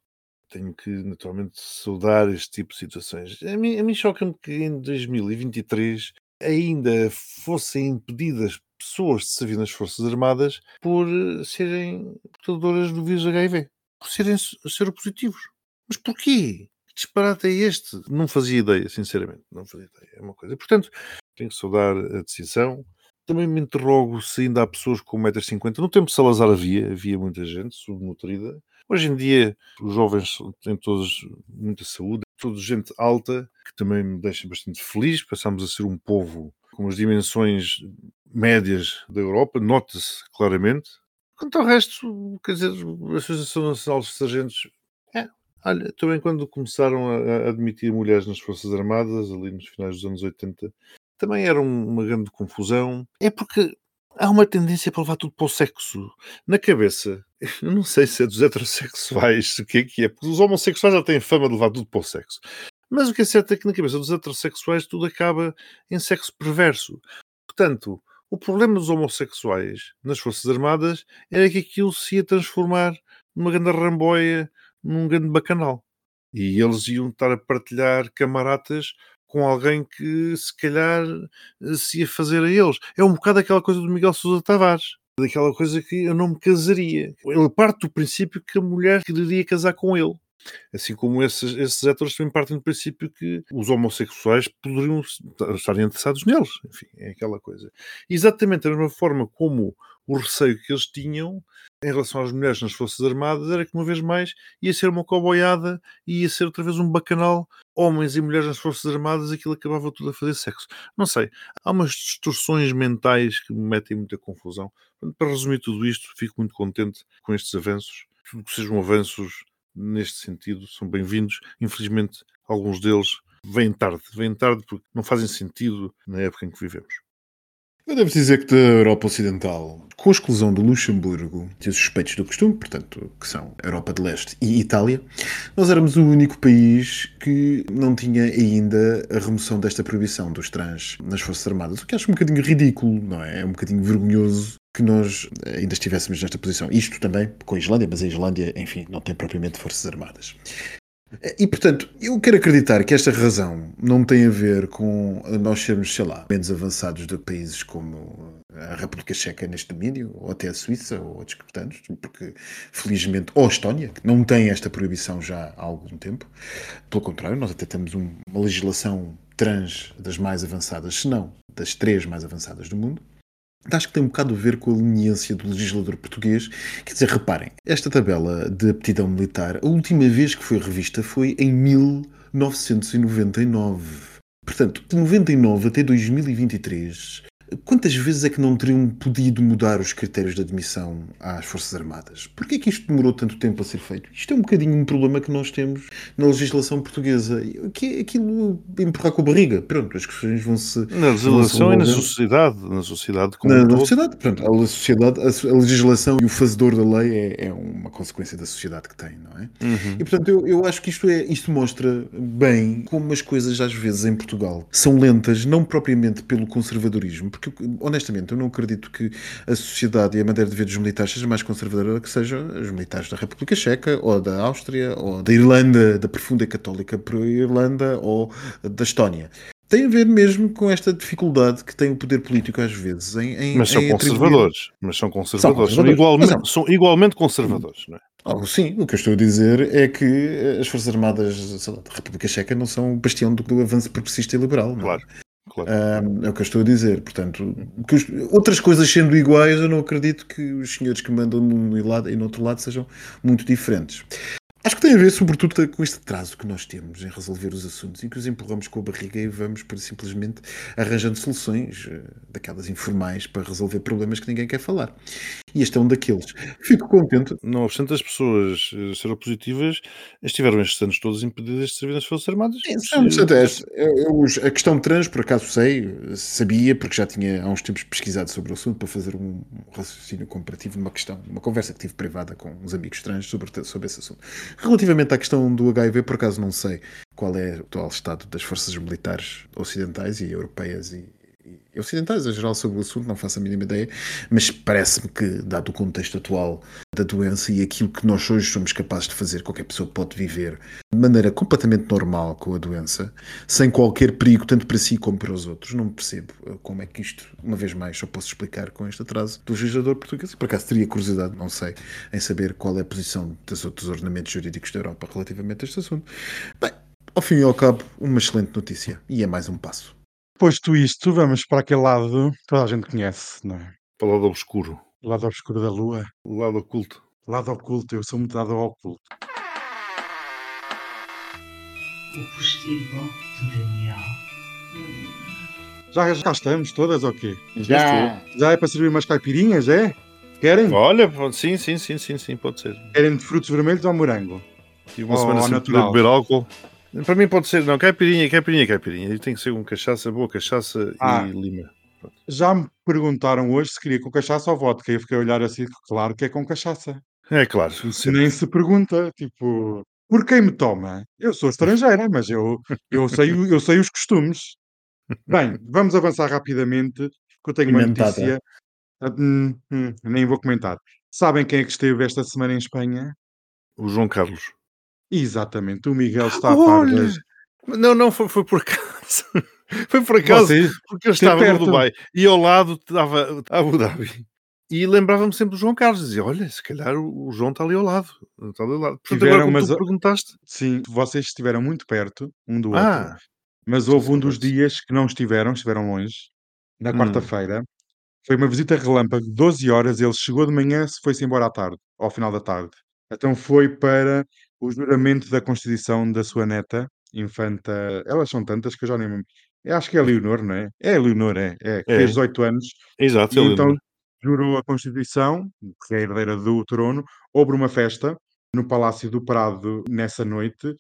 Tenho que, naturalmente, saudar este tipo de situações. A mim, mim choca-me que em 2023 ainda fossem impedidas pessoas de servir nas Forças Armadas por eh, serem portadoras do vírus HIV, por serem seropositivos. Mas porquê? Que disparate é este? Não fazia ideia, sinceramente. Não fazia ideia. É uma coisa. Portanto, tenho que saudar a decisão. Também me interrogo se ainda há pessoas com 1,50m. No tempo de Salazar havia, havia muita gente subnutrida. Hoje em dia, os jovens têm todos muita saúde, toda gente alta, que também me deixa bastante feliz. Passamos a ser um povo com as dimensões médias da Europa, nota-se claramente. Quanto ao resto, quer dizer, a Associação Nacional dos Sargentos, é, olha, também quando começaram a, admitir mulheres nas Forças Armadas, ali nos finais dos anos 80, também era um- uma grande confusão. É porque há uma tendência para levar tudo para o sexo. Na cabeça, eu não sei se é dos heterossexuais, o que é que é, porque os homossexuais já têm fama de levar tudo para o sexo. Mas o que é certo é que na cabeça dos heterossexuais tudo acaba em sexo perverso. Portanto, o problema dos homossexuais nas Forças Armadas era que aquilo se ia transformar numa grande ramboia, num grande bacanal. E eles iam estar a partilhar camaratas com alguém que se calhar se ia fazer a eles. É um bocado aquela coisa do Miguel Sousa Tavares. Daquela coisa que eu não me casaria. Ele parte do princípio que a mulher quereria casar com ele. Assim como esses, esses héteros também partem do princípio que os homossexuais poderiam estar interessados neles. Enfim, é aquela coisa. Exatamente da mesma forma como o receio que eles tinham em relação às mulheres nas Forças Armadas era que, uma vez mais, ia ser uma coboiada e ia ser outra vez um bacanal. Homens e mulheres nas Forças Armadas, aquilo acabava tudo a fazer sexo. Não sei. Há umas distorções mentais que me metem muita confusão. Para resumir tudo isto, fico muito contente com estes avanços. Que sejam avanços neste sentido são bem-vindos. Infelizmente, alguns deles vêm tarde, vêm tarde porque não fazem sentido na época em que vivemos. Eu devo dizer que da Europa Ocidental, com a exclusão do Luxemburgo os suspeitos do costume, portanto, que são Europa de Leste e Itália, nós éramos o único país que não tinha ainda a remoção desta proibição dos trans nas Forças Armadas, o que acho um bocadinho ridículo, não é? É um bocadinho vergonhoso que nós ainda estivéssemos nesta posição. Isto também com a Islândia, mas a Islândia, enfim, não tem propriamente Forças Armadas. E, portanto, eu quero acreditar que esta razão não tem a ver com nós sermos, sei lá, menos avançados do que países como a República Checa neste domínio, ou até a Suíça, ou outros cotanos, porque, felizmente, ou a Estónia, que não tem esta proibição já há algum tempo. Pelo contrário, nós até temos um, uma legislação trans das mais avançadas, se não das três mais avançadas do mundo. Acho que tem um bocado a ver com a leniência do legislador português. Quer dizer, reparem, esta tabela de aptidão militar, a última vez que foi revista foi em 1999. Portanto, de 99 até 2023, Quantas vezes é que não teriam podido mudar os critérios de admissão às Forças Armadas? Porquê é que isto demorou tanto tempo a ser feito? Isto é um bocadinho um problema que nós temos na legislação portuguesa, que é aquilo empurrar com a barriga. Pronto, as questões vão-se... Na legislação e na sociedade, na sociedade como na, na sociedade, pronto, a sociedade, a legislação e o fazedor da lei é, é uma consequência da sociedade que tem, não é? Uhum. E portanto eu, eu acho que isto, é, isto mostra bem como as coisas às vezes em Portugal são lentas, não propriamente pelo conservadorismo, porque honestamente eu não acredito que a sociedade e a maneira de ver dos militares seja mais conservadora que sejam os militares da República Checa ou da Áustria ou da Irlanda, da profunda católica por Irlanda ou da Estónia tem a ver mesmo com esta dificuldade que tem o poder político às vezes em, em Mas são em conservadores. Mas são conservadores. São, conservadores. igualmente, Mas são igualmente conservadores, não é? Oh, sim, o que eu estou a dizer é que as Forças Armadas lá, da República Checa não são o bastião do, do avanço progressista e liberal. não é? Claro. Claro. Ah, é o que eu estou a dizer. Portanto, os- outras coisas sendo iguais, eu não acredito que os senhores que mandam num lado e no outro lado sejam muito diferentes. Acho que tem a ver, sobretudo, com este atraso que nós temos em resolver os assuntos e que os empurramos com a barriga e vamos por simplesmente arranjando soluções eh, daquelas informais para resolver problemas que ninguém quer falar. E este é um daqueles. Fico contente. Não obstante as pessoas eh, seropositivas, estiveram estes anos todos impedidas de servir nas Forças Armadas. É, eu- eu- os- a questão trans, por acaso sei, sabia, porque já tinha há uns tempos pesquisado sobre o assunto para fazer um raciocínio comparativo numa questão, uma conversa que tive privada com uns amigos trans sobre, sobre esse assunto. Relativamente à questão do HIV, por acaso não sei qual é o atual estado das forças militares ocidentais e europeias e, ocidentais em geral sobre o assunto, não faço a mínima ideia, mas parece-me que, dado o contexto atual da doença e aquilo que nós hoje somos capazes de fazer, qualquer pessoa pode viver de maneira completamente normal com a doença, sem qualquer perigo, tanto para si como para os outros. Não percebo eh, como é que isto, uma vez mais, só posso explicar com este atraso do legislador português. Por acaso teria curiosidade, não sei, em saber qual é a posição dos outros ordenamentos jurídicos da Europa relativamente a este assunto. Bem, ao fim e ao cabo, uma excelente notícia. E é mais um passo. Posto isto, vamos para aquele lado que toda a gente conhece, não é? Para o lado obscuro, O lado obscuro da lua, o lado oculto. o lado oculto. Eu sou muito dado ao oculto. O postigo de Daniel. Já, já cá estamos todas ou quê? Já! Já é para servir umas caipirinhas, é? Querem? Olha, pode- sim, sim, sim, sim, sim, pode ser. Querem de frutos vermelhos ou morango? Tive uma Oh, semana sem natural. poder beber álcool. Para mim pode ser, não, caipirinha, caipirinha, caipirinha. E Tem que ser com cachaça, boa cachaça Ah. e lima. Já me perguntaram hoje se queria com cachaça ou vodka. Eu fiquei a olhar assim, claro que é com cachaça. É claro. Isso nem se pergunta, tipo, por quem me toma? Eu sou estrangeira, mas eu, eu, sei, eu sei os costumes. Bem, vamos avançar rapidamente, que eu tenho uma Pimentada. notícia. Ah, hum, hum, nem vou comentar. Sabem quem é que esteve esta semana em Espanha? O João Carlos. Exatamente, o Miguel está a par Olha! das... Não, não, foi, foi por acaso. foi por acaso, Vocês, porque eu estava perto. no Dubai e ao lado estava Abu Dhabi. E lembrava-me sempre do João Carlos. Dizia, olha, se calhar o João está ali ao lado. Está ali ao lado. Portanto, Tiveram, agora mas tu perguntaste... sim, vocês estiveram muito perto um do outro. Ah, Mas Sim, houve um dos dias que não estiveram, estiveram longe, na Hum. quarta-feira. Foi uma visita relâmpago de 12 horas. Ele chegou de manhã, se foi-se embora à tarde, ao final da tarde. Então foi para o juramento da Constituição da sua neta, infanta. Elas são tantas que eu já nem me. Eu acho que é a Leonor, não é? É a Leonor, é. é que É. fez 18 anos exato. e ele então jurou a Constituição, que é a herdeira do trono. Houve uma festa no Palácio do Prado nessa noite.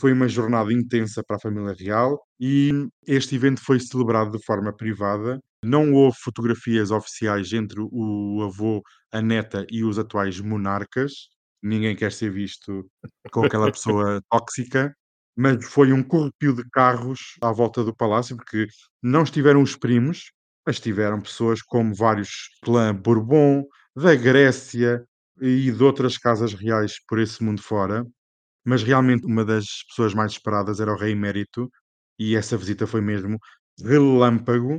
Foi uma jornada intensa para a família real e este evento foi celebrado de forma privada. Não houve fotografias oficiais entre o avô, a neta e os atuais monarcas. Ninguém quer ser visto com aquela pessoa tóxica, mas foi um corrupio de carros à volta do palácio, porque não estiveram os primos, mas tiveram pessoas como vários clã Bourbon, da Grécia e de outras casas reais por esse mundo fora. Mas realmente uma das pessoas mais esperadas era o rei emérito e essa visita foi mesmo relâmpago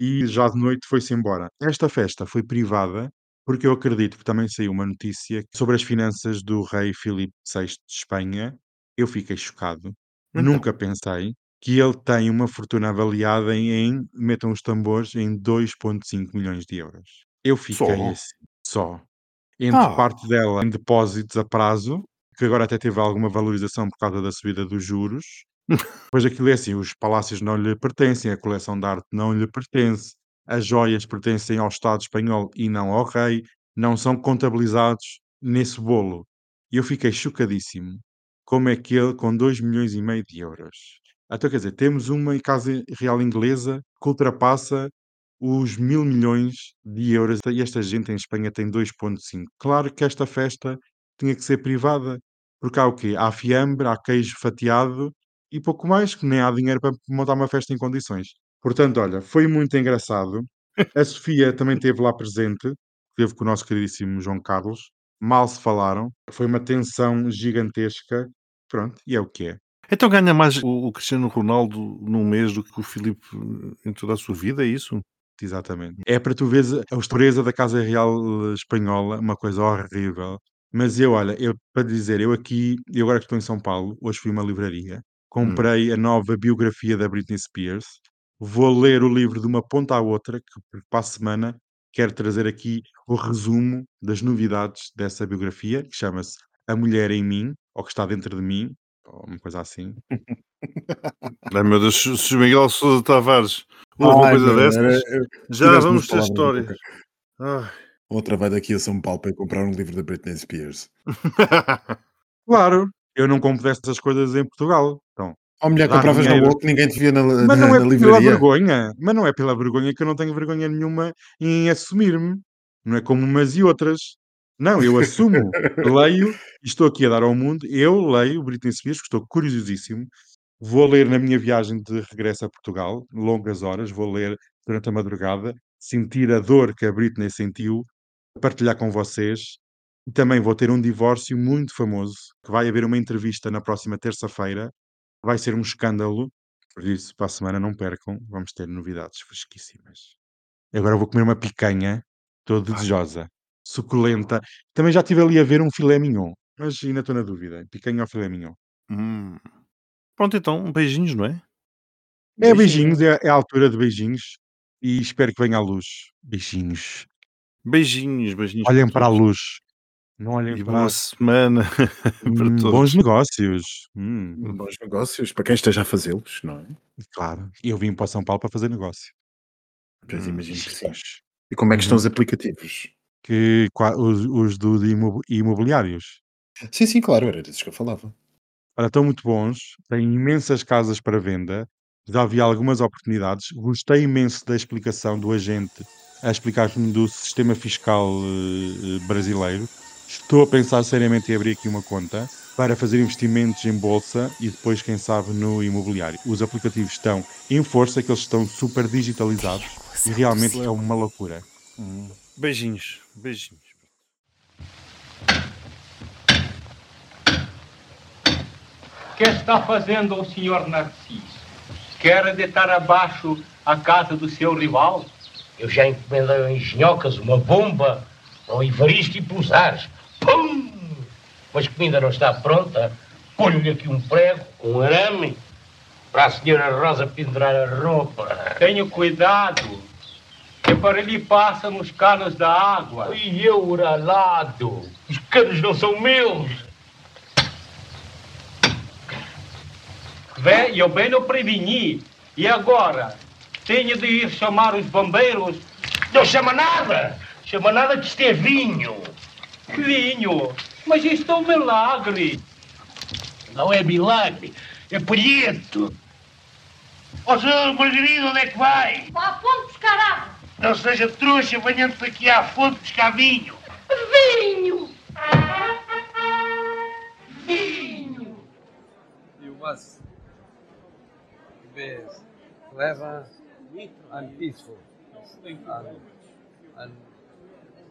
e já de noite foi-se embora. Esta festa foi privada porque eu acredito que também saiu uma notícia sobre as finanças do rei Filipe VI de Espanha. Eu fiquei chocado. Então. Nunca pensei que ele tem uma fortuna avaliada em, em metam os tambores, em 2,5 milhões de euros. Eu fiquei Só? assim, só. Entre Ah. parte dela em depósitos a prazo, que agora até teve alguma valorização por causa da subida dos juros. Pois aquilo é assim, os palácios não lhe pertencem, a coleção de arte não lhe pertence, as joias pertencem ao Estado espanhol e não ao rei, não são contabilizados nesse bolo. E eu fiquei chocadíssimo. Como é que ele, com 2 milhões e meio de euros. Então, quer dizer, temos uma casa real inglesa que ultrapassa os mil milhões de euros e esta gente em Espanha tem 2,5. Claro que esta festa tinha que ser privada, porque há o quê? Há fiambre, há queijo fatiado e pouco mais, que nem há dinheiro para montar uma festa em condições. Portanto, olha, foi muito engraçado. A Sofia também esteve lá presente, esteve com o nosso queridíssimo João Carlos. Mal se falaram, foi uma tensão gigantesca. Pronto, e é o que é. Então ganha mais o, o Cristiano Ronaldo num mês do que o Filipe em toda a sua vida, é isso? Exatamente. É para tu veres a história da Casa Real eh, Espanhola, uma coisa horrível. Mas eu, olha, eu para dizer, eu aqui, eu agora que estou em São Paulo, hoje fui a uma livraria, comprei a nova biografia da Britney Spears, vou ler o livro de uma ponta à outra, que para a semana quero trazer aqui o resumo das novidades dessa biografia, que chama-se A Mulher em Mim, ou que está dentro de mim, ou uma coisa assim. Ai meu Deus, se Miguel Sousa Tavares uma coisa dessas, já vamos ter palavras da história. boca. Ai. Outra vai daqui a São Paulo para ir comprar um livro da Britney Spears. Claro, eu não compro dessas coisas em Portugal. Então, Ou Dar compravas na dinheiro. boca, ninguém te via na, Mas na, não é na pela livraria. vergonha, mas não é pela vergonha que eu não tenho vergonha nenhuma em assumir-me. Não é como umas e outras. Não, eu assumo, leio estou aqui a dar ao mundo. Eu leio Britney Spears, que estou curiosíssimo. Vou ler na minha viagem de regresso a Portugal, longas horas, vou ler durante a madrugada, sentir a dor que a Britney sentiu, partilhar com vocês. E também vou ter um divórcio muito famoso, que vai haver uma entrevista na próxima terça-feira, vai ser um escândalo, por isso, para a semana não percam, vamos ter novidades fresquíssimas. Agora vou comer uma picanha, toda desejosa, suculenta. Também já estive ali a ver um filé mignon, mas ainda estou na dúvida. Picanha ou filé mignon? Hum. Pronto, então, beijinhos, não é? É beijinhos, é, é a altura de beijinhos e espero que venha à luz. Beijinhos. Beijinhos, beijinhos. Olhem para a luz. Não olhem E para boa semana para Hum, todos. bons negócios. Hum, Bons negócios, para quem esteja a fazê-los, não é? claro. Eu vim para São Paulo para fazer negócio. Pois Hum, imagino que sim. E como é que estão Uhum. os aplicativos? Que, os, os do, imobiliários. Sim, sim, claro, era disso que eu falava. Olha, estão muito bons, têm imensas casas para venda, já vi algumas oportunidades. Gostei imenso da explicação do agente a explicar-me do sistema fiscal eh, brasileiro. Estou a pensar seriamente em abrir aqui uma conta para fazer investimentos em bolsa e depois, quem sabe, no imobiliário. Os aplicativos estão em força, que eles estão super digitalizados e realmente é uma loucura. Beijinhos, beijinhos. O que está fazendo o senhor Narciso? Quer deitar abaixo a casa do seu rival? Eu já encomendei ao Engenhocas uma bomba ao Ivaristo e pelos ares. Pum! Mas como ainda não está pronta, ponho-lhe aqui um prego, um arame, para a senhora Rosa pendurar a roupa. Tenha cuidado, que para ali passam os canos da água. E eu, uralado, os canos não são meus. Vê, eu bem não preveni. E agora? Tenho de ir chamar os bombeiros? Não chama nada! Chama nada que isto é vinho. Vinho, mas isto é um milagre. Não é milagre, é palheto. Ó, senhor Margarida, onde é que vai? Vá à fonte buscar água. Não seja trouxa, venhando daqui à fonte buscar vinho. Vinho. Vinho. You must be clever and peaceful. And, and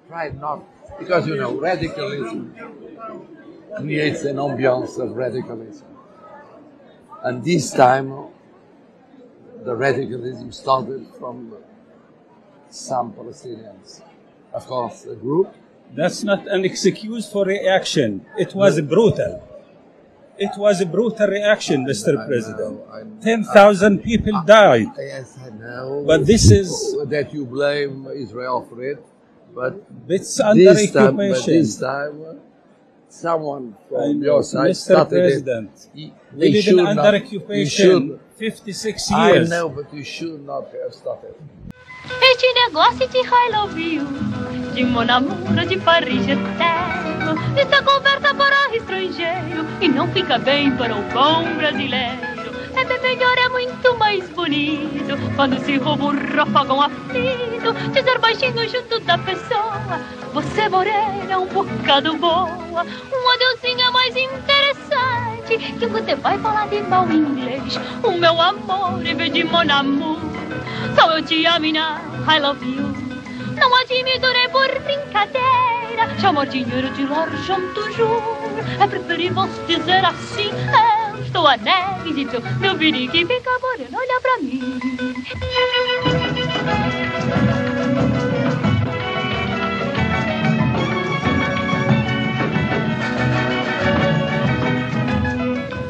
try not, because you know, radicalism creates an ambiance of radicalism. And this time, the radicalism started from some Palestinians. Of course, a group. That's not an excuse for reaction. It was brutal. It was a brutal reaction, Mr. President. 10,000 people died. Yes, I know. But this is that you blame Israel for it, but it's under this time, but occupation. this time, uh, someone I from your side Mr. started President. it. We They live should in not. under You occupation should. 56 I years. know, but you should not have started. Este negócio de I love you, de mon amour, de Paris eterno, essa conversa para o estrangeiro e não fica bem para o bom brasileiro. É melhor, é muito mais bonito quando se rouba um rafagão aflito, dizer baixinho junto da pessoa. Você morena, é um bocado boa, um adeusinho é mais interessante que você vai falar de mal inglês. O meu amor, em vez de mon amour. Só eu te amo I love you. Não admito nem por brincadeira. Chamar dinheiro de l'argent toujours. É preferível se dizer assim. Eu estou anésito. Meu birique fica moreno, olha pra mim.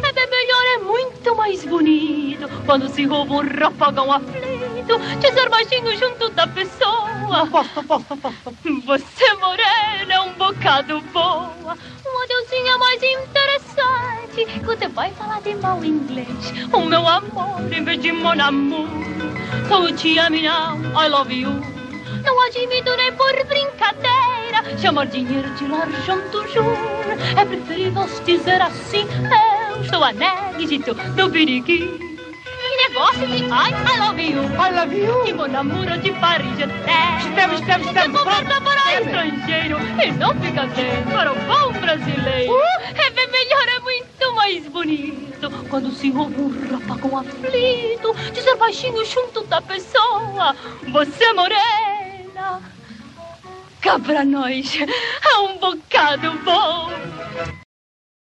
É bem melhor, é muito mais bonito quando se rouba um rafagão aflito, dizer baixinho junto da pessoa. Você morena é um bocado boa, um adeusinho é mais interessante. Você vai falar de mal inglês, o meu amor em vez de mon amour. Te e não, I love you. Não admito nem por brincadeira chamar dinheiro de l'argent toujours. É preferível se dizer assim: Eu estou anésito do biriqui. Que negócio de ai, I love you. I love you. E mon amour de Paris até. Estamos, estamos, estamos. Conversa para estrangeiro e não fica bem para o bom brasileiro. É bem melhor, é muito mais bonito quando se ouve um rafagão aflito dizer baixinho junto da pessoa. Você é morena. Cá pra nós é um bocado bom.